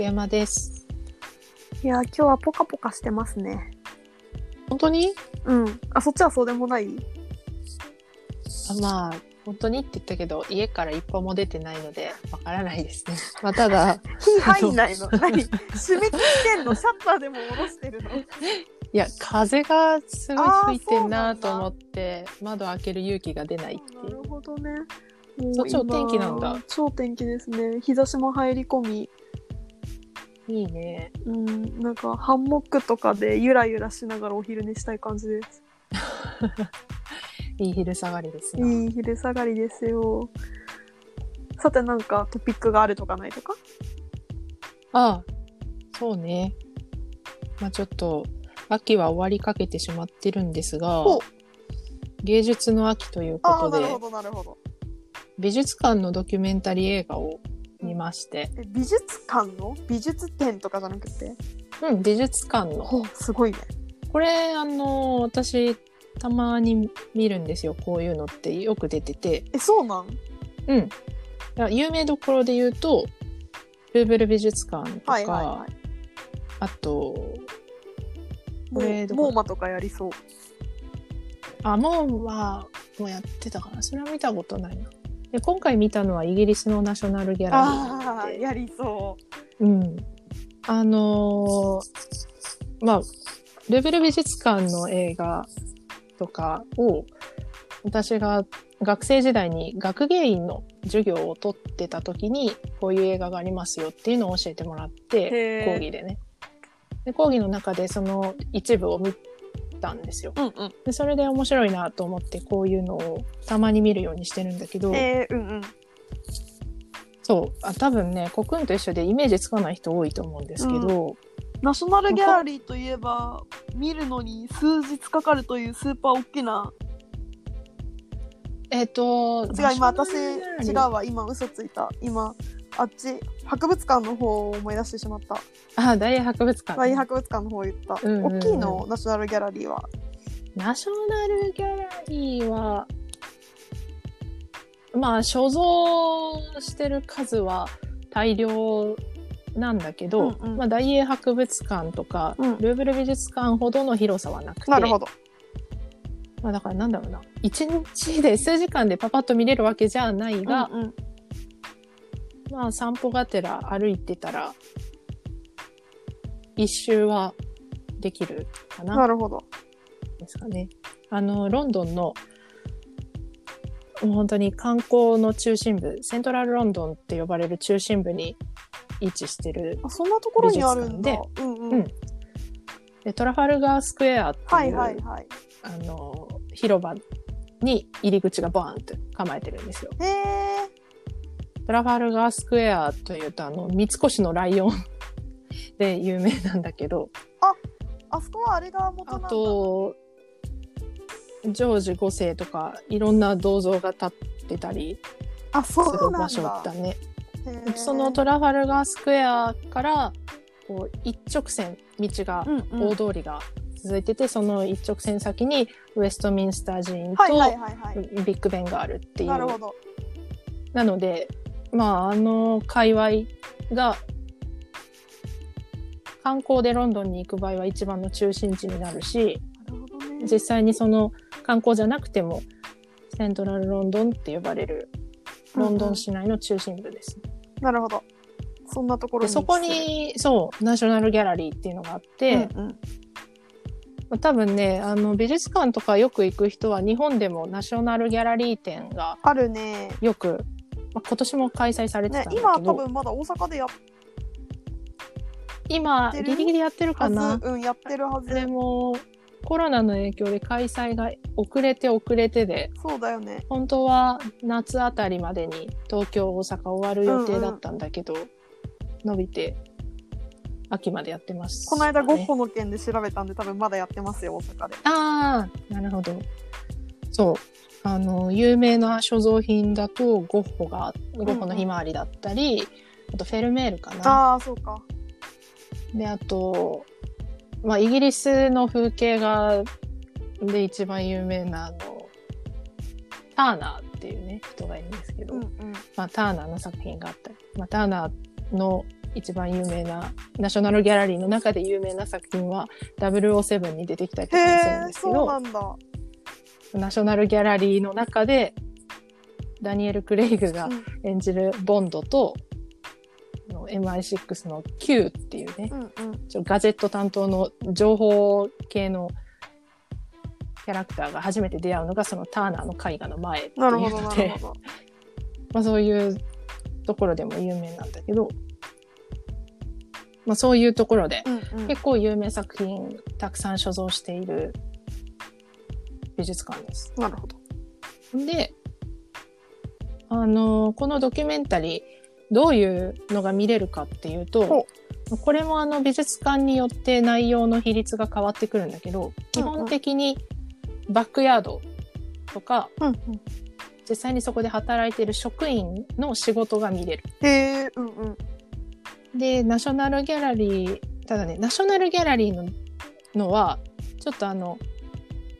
竹山です。いや、今日はポカポカしてますね。本当に？うん。あ、そっちはそうでもない？あまあ、本当にって言ったけど、家から一歩も出てないので、わからないですね。まあ、ただ、火入んないの？何？締め切ってんの？シャッターでも下ろしてるの？いや、風がすごい吹いてんなと思って、窓開ける勇気が出ないってないう。るほどね。もそっちお天気なんだ今超天気ですね。日差しも入り込み、いいね。うん、なんかハンモックとかでゆらゆらしながらお昼寝したい感じです。いい昼下がりですな。いい昼下がりですよ。さてなんかトピックがあるとかないとか？ああ、そうね。まあちょっと、秋は終わりかけてしまってるんですが芸術の秋ということで。美術館のドキュメンタリー映画を見まして、え美術館の？美術展とかじゃなくて？うん、美術館の。ほうすごいね。これ、あの、私、たまに見るんですよ。こういうのってよく出てて。え、そうなん？うん。有名どころで言うと、ルーブル美術館とか、はいはいはい。あと、モーマとかやりそう。あ、モンは、もうやってたかな。それは見たことないな。で今回見たのはイギリスのナショナルギャラリーで、やりそうん。あのーまあ、ルーブル美術館の映画とかを、私が学生時代に学芸員の授業を取ってた時に、こういう映画がありますよっていうのを教えてもらって講義でね。で講義の中でその一部を見たんですよ。う。うんうん。でそれで面白いなと思ってこういうのをたまに見るようにしてるんだけど、えー、うんうん。そうあ多分ねコクンと一緒でイメージつかない人多いと思うんですけど、ナショナルギャラリーといえば、見るのに数日かかるというスーパー大きな。えっ、と違う、今私、違うわ。今、嘘ついた。今、あっち、博物館の方を思い出してしまった。あ大英博物館、大博物館の方を言った。うんうんうん大きいの、ナショナルギャラリーは？ナショナルギャラリーはまあ所蔵してる数は大量なんだけど、うんうんまあ、大英博物館とか、うんルーブル美術館ほどの広さはなくてなるほど。まあ、だからなんだろうな一日で数時間でパパッと見れるわけじゃないが、うんうんまあ散歩がてら歩いてたら一周はできるかななるほど。ですかね。あのロンドンのもう本当に観光の中心部セントラルロンドンって呼ばれる中心部に位置してるあ、そんなところにあるんだ。美うんうん。うんでトラファルガースクエアっていう、はいはいはい。あの広場に入り口がバーンって構えてるんですよ。へえ。トラファルガースクエアというとあの三越のライオン で有名なんだけどあそこはあれが元なあんだ。とジョージ5世とかいろんな銅像が立ってたりあ、すそうなんる場所だ。だね。そのトラファルガースクエアからこう一直線道が、うんうん大通りが続いててその一直線先にウェストミンスター寺院と。ビッグベンがあるっていう。なので、まあ、あの界隈が、観光でロンドンに行く場合は一番の中心地になるし、なるほどね。実際にその観光じゃなくても、セントラルロンドンって呼ばれる、ロンドン市内の中心部です。なるほど。そんなところに。でそこ、に、そう、ナショナルギャラリーっていうのがあって、うんうん、まあ多分ね、あの、美術館とかよく行く人は日本でもナショナルギャラリー展があるね。よく、まあ、今年も開催されてねたんだけど、今多分まだ大阪でやっ今ギリギリやってるかはなず、うん、やってるはず。でもコロナの影響で開催が遅れて遅れてで。そうだよね。本当は夏あたりまでに東京大阪終わる予定だったんだけど、伸びて秋までやってます、この間ゴッねホの件で調べたんで多分まだやってますよ、大阪で。ああなるほど。そうあの有名な所蔵品だとゴッホがゴッホのひまわりだったり、あとフェルメールかなああ、そうか。であと、まあ、イギリスの風景画で一番有名なあのターナーっていうね人がいるんですけど、うんうん。まあ、ターナーの作品があったり、まあ、ターナーの一番有名な、ナショナルギャラリーの中で有名な作品は007に出てきたりとへかもするんえですけど、そうなんだナショナルギャラリーの中で、ダニエル・クレイグがうん。演じるボンドと、あの MI6 の Q っていうね、うんうん。ちょガジェット担当の情報系のキャラクターが初めて出会うのがそのターナーの絵画の前っていうので まあそういうところでも有名なんだけど、まあそういうところでうんうん。結構有名作品たくさん所蔵している美術館です。なるほどで、あのこのドキュメンタリーどういうのが見れるかっていうと、これもあの美術館によって内容の比率が変わってくるんだけど、基本的にバックヤードとか、うんうん実際にそこで働いている職員の仕事が見れる。へえうんうんで、ナショナルギャラリー、ただね、ナショナルギャラリーののは、ちょっとあの、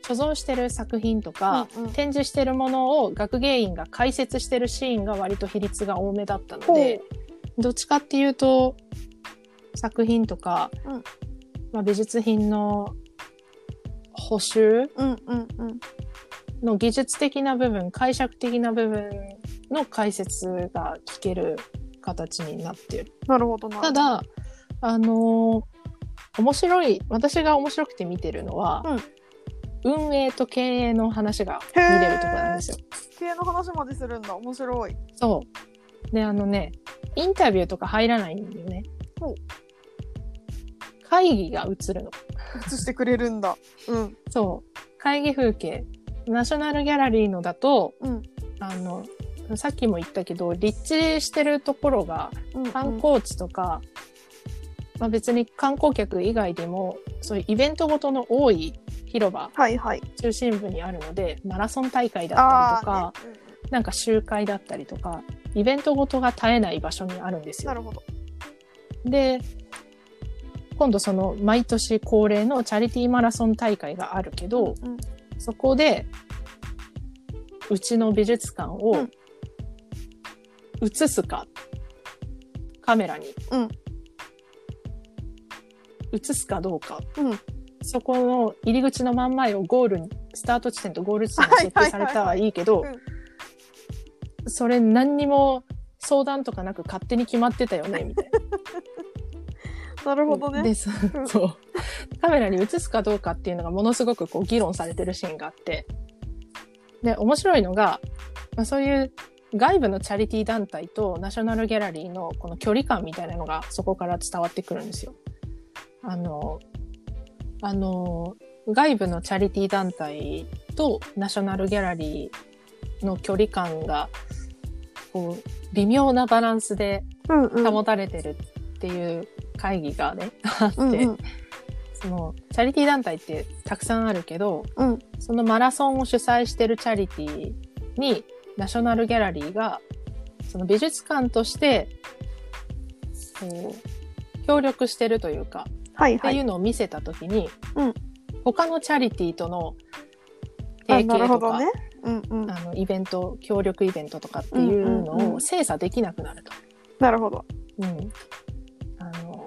所蔵してる作品とか、うんうん。展示してるものを学芸員が解説してるシーンが割と比率が多めだったので、どっちかっていうと、作品とか、うん。まあ、美術品の補修うんうんうん。の技術的な部分、解釈的な部分の解説が聞ける形になっている。なるほどな。ただ、あのー面白い、私が面白くて見てるのは、運営と経営の話が見れるところなんですよ。経営の話までするんだ面白いそう。で、あのね、インタビューとか入らないんだよねほう。会議が映るの。映してくれるんだうんそう。会議風景。ナショナルギャラリーのだと、うんあの、さっきも言ったけど、立地してるところがうんうん観光地とか、まあ別に観光客以外でも、そういうイベントごとの多い広場、はいはい。中心部にあるので、マラソン大会だったりとか、あーね。なんか集会だったりとか、イベントごとが絶えない場所にあるんですよ。うんなるほど。で、今度その毎年恒例のチャリティーマラソン大会があるけど、うん。そこで、うちの美術館をうん。映すか、カメラに。うん。映すかどうか、うんそこの入り口の真ん前をゴールに、スタート地点とゴール地点が設定されたはいいけどそれ何にも相談とかなく勝手に決まってたよね、みたいな。なるほどねで、そう。カメラに映すかどうかっていうのがものすごくこう議論されてるシーンがあって。で、面白いのが、まあ、そういう外部のチャリティー団体とナショナルギャラリーのこの距離感みたいなのがそこから伝わってくるんですよ。あの、あの、外部のチャリティー団体とナショナルギャラリーの距離感が、こう、微妙なバランスで保たれてるっていう会議がね、あって、うん。うんその、チャリティー団体ってたくさんあるけど、うん。そのマラソンを主催してるチャリティーに、ナショナルギャラリーが、その美術館として、こう、協力してるというか、はいはい。っていうのを見せたときに、うん。他のチャリティーとのあ提携とか、ね。うんうん。あの、イベント、協力イベントとかっていうのを精査できなくなると。なるほど。うん。あの、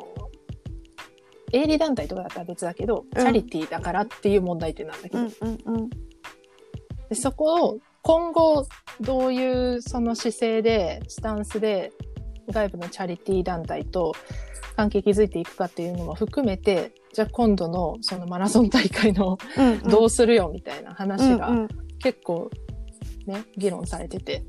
営利団体とかだったら別だけど、うん。チャリティーだからっていう問題点なんだけど、うんうんうん。でそこを今後どういうその姿勢で、スタンスで外部のチャリティー団体と関係築いていくかっていうのも含めて、じゃあ今度のそのマラソン大会のどうするよみたいな話が結構ね、議論されてて。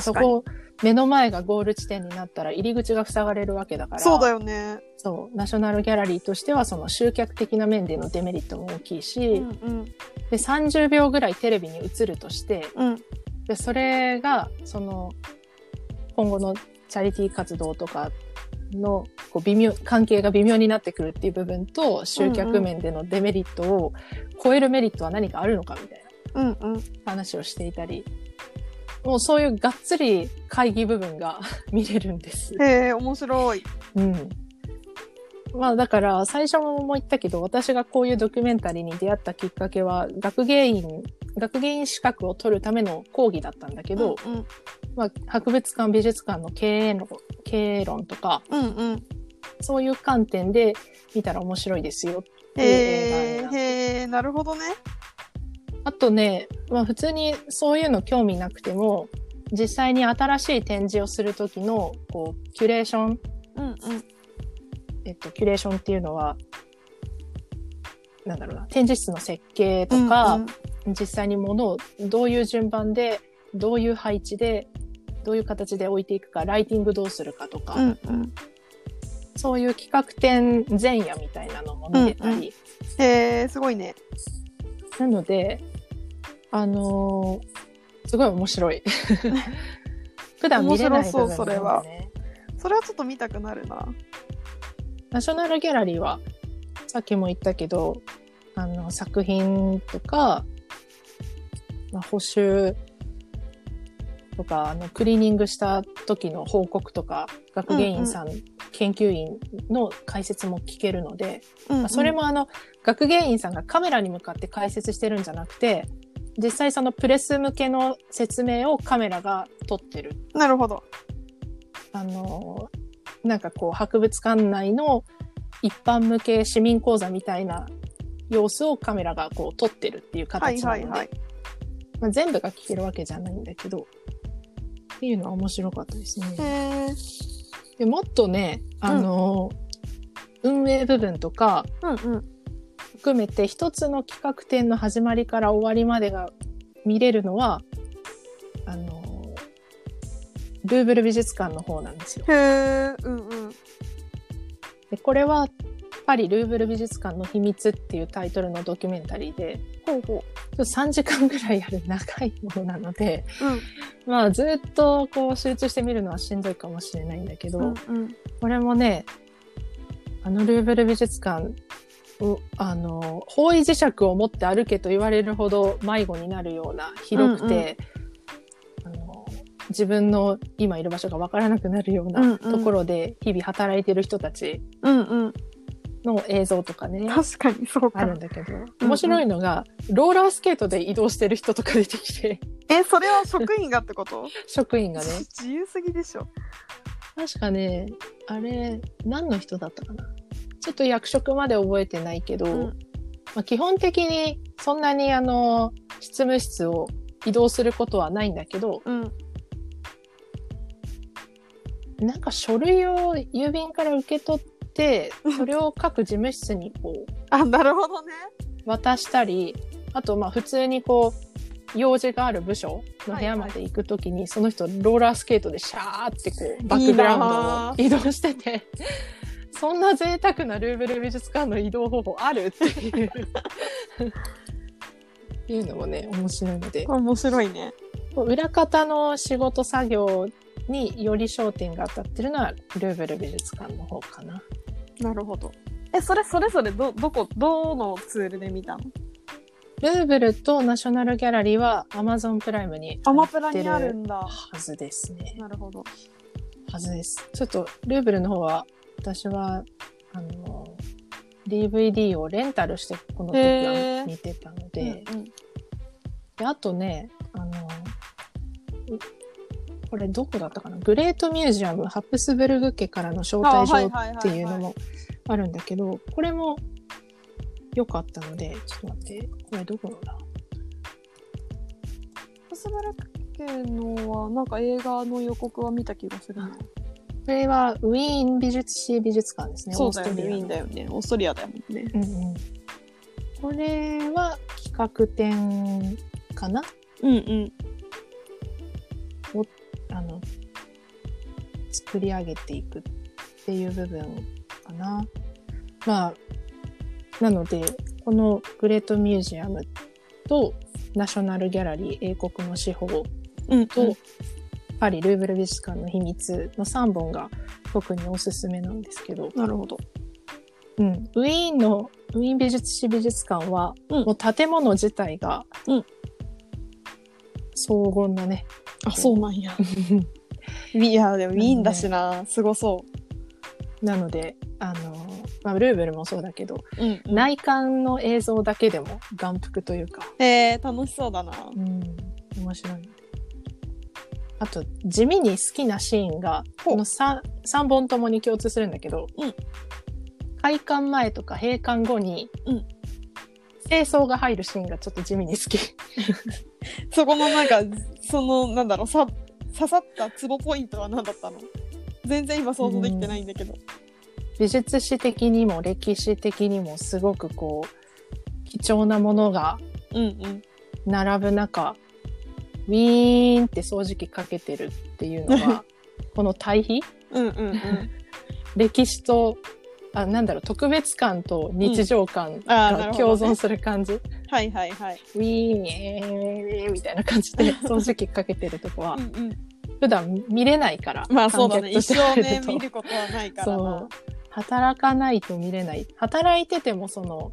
そこ、目の前がゴール地点になったら入り口が塞がれるわけだから。そうだよね。そう、ナショナルギャラリーとしてはその集客的な面でのデメリットも大きいし、うんうん。で、30秒ぐらいテレビに映るとして、うん。で、それが、その、今後のチャリティー活動とかの、こう、微妙、関係が微妙になってくるっていう部分と、集客面でのデメリットを超えるメリットは何かあるのかみたいなうんうん話をしていたり、もうそういうがっつり会議部分が 見れるんです。へえ面白いうん。まあだから最初も言ったけど私がこういうドキュメンタリーに出会ったきっかけは学芸員、学芸員資格を取るための講義だったんだけど、うんうんまあ博物館美術館の経営の、経営論とか、うんうん。そういう観点で見たら面白いですよっていうへ映画にえ、なへえ、なるほどね。あとね、まあ普通にそういうの興味なくても、実際に新しい展示をするときの、こう、キュレーション、うんうん。えっと、キュレーションっていうのは、なんだろうな、展示室の設計とか、うん実際に物をどういう順番で、どういう配置で、どういう形で置いていくか、ライティングどうするかとか、うんうん。そういう企画展前夜みたいなのも見れたり、うんうんへえ、すごいね。なので、あのーすごい面白い。普段見れない部分面白そうそれはそれはちょっと見たくなるな。ナショナルギャラリーは、さっきも言ったけど、あの、作品とか、まあ、補修とか、あの、クリーニングした時の報告とか、学芸員さん、研究員の解説も聞けるので、うんうんまあそれもあの、学芸員さんがカメラに向かって解説してるんじゃなくて、実際そのプレス向けの説明をカメラが撮ってる。なるほど。あの、なんかこう、博物館内の一般向け市民講座みたいな様子をカメラがこう撮ってるっていうはい形なので、はいはい。まあ、全部が聞けるわけじゃないんだけど、っていうのは面白かったですね。でもっとね、あの、運営部分とかうんうん。含めて一つの企画展の始まりから終わりまでが見れるのは、あの、ルーブル美術館の方なんですよ。へえ。うんうん。でこれはパリ・ルーブル美術館の秘密っていうタイトルのドキュメンタリーで、ほうほちょっと3時間ぐらいある長いものなので、う。まあずっとこう集中して見るのはしんどいかもしれないんだけど、うん。うんうん。これもね、あのルーブル美術館を、あの、方位磁石を持って歩けと言われるほど迷子になるような広くて、あの自分の今いる場所がわからなくなるよううんうなんところで日々働いてる人たちうんうん。の映像とかね、確かにそうかあるん。だけど、面白いのが、ローラースケートで移動してる人とか出てきて、え、それは職員がってこと？職員がね、自由すぎでしょ。確かね、あれ、何の人だったかな。ちょっと役職まで覚えてないけど、うんまあ、基本的にそんなにあの、執務室を移動することはないんだけど、うん。なんか書類を郵便から受け取って、それを各事務室にこう、あ、なるほどね。渡したり、あとまあ普通にこう、用事がある部署の部屋まで行くときに、その人ローラースケートでシャーってこう、バックグラウンドを移動してて、そんな贅沢なルーブル美術館の移動方法あるっていう。いうのもね、面白いので、面白いね。裏方の仕事作業により焦点が当たってるのは、ルーブル美術館の方かな。なるほど。え、それそれぞれど、どこ、どのツールで見たの？ルーブルとナショナルギャラリーは Amazon プライムにアマプラにあるんだ。はずですね。なるほど。はずです。ちょっと、ルーブルの方は、私は、あの、DVD をレンタルして、この時は見てたので、うんうんであとね、あの、うこれどこだったかな？グレートミュージアム、ハプスブルグ家からの招待状っていうのもあるんだけど、これも良かったので、ちょっと待って、これどこのだ？コスブルク家のは、なんか映画の予告は見た気がするな。これはウィーン美術史美術館ですね。そうだよね。ウィーンだよね。オーストリアだよね。うんうん。これは企画展かな？うんうん。あの、作り上げていくっていう部分かな。まあ、なので、このグレートミュージアムとナショナルギャラリー英国の司法うんと、パリ・ルーブル美術館の秘密の3本が特におすすめなんですけど、なるほど。うん、ウィーンのウィーン美術史美術館は、うんもう建物自体が、うん荘厳なね。あ、そうなんや。いや、でもウィーンだしな。すごそなので、あの、まあ、ルーブルもそうだけど、う。うん、内観の映像だけでも眼福というか、えー、楽しそうだな。うん、面白い。あと地味に好きなシーンがこの 3, 3本ともに共通するんだけど、うん開館前とか閉館後に、うん清掃が入るシーンがちょっと地味に好き。そこのなんかそのなんだろうさ刺さったツボポイントは何だったの？全然今想像できてないんだけど、美術史的にも歴史的にもすごくこう貴重なものがうん、うん。並ぶ中ウィーンって掃除機かけてるっていうのは この対比？うんうんうん。歴史とあなんだろう特別感と日常感が共存する感じ、はいはいはい。ウィーンえーみたいな感じで 掃除機かけてるとこは。うんうん。普段見れないからまあそうだね。一生ね見ることはないから。そなう。働かないと見れない。働いててもその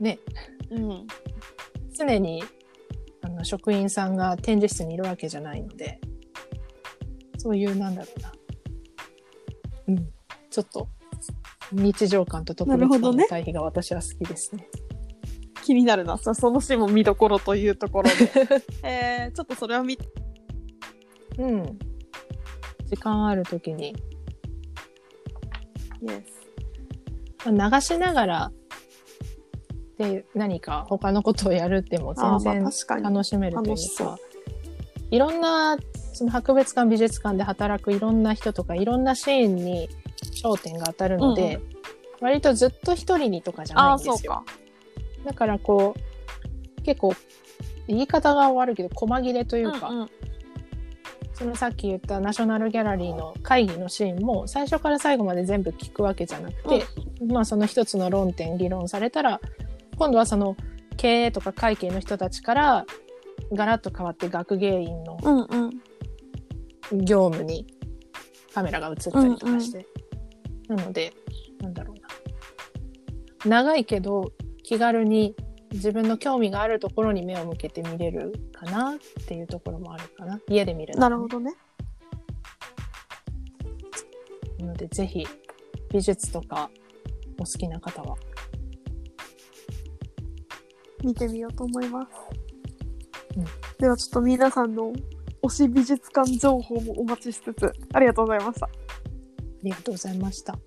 ねうん常にあの職員さんが展示室にいるわけじゃないのでそういうなんだろうな。うん。ちょっと日常感と特別感の対比が私は好きですね。気になるな。そそのシーンも見どころというところで。えー、ちょっとそれは見うん。時間あるときに、Yes まあ流しながらで何か他のことをやるっても全然楽しめるというか、いろんなその博物館美術館で働くいろんな人とかいろんなシーンに焦点が当たるので、うん割とずっと一人にとかじゃないあんですよ。だからこう結構言い方が悪いけど細切れというか、うんうん。そのさっき言ったナショナルギャラリーの会議のシーンも最初から最後まで全部聞くわけじゃなくて、まあその一つの論点議論されたら今度はその経営とか会計の人たちからガラッと変わって学芸員のうんうん。業務にカメラが映ったりとかして、なのでなんだろうな。長いけど気軽に自分の興味があるところに目を向けて見れるかなっていうところもあるかな。家で見るのはね。なるほどね。なのでぜひ美術とかお好きな方は。見てみようと思います、うん。ではちょっと皆さんの推し美術館情報もお待ちしつつありがとうございました。ありがとうございました。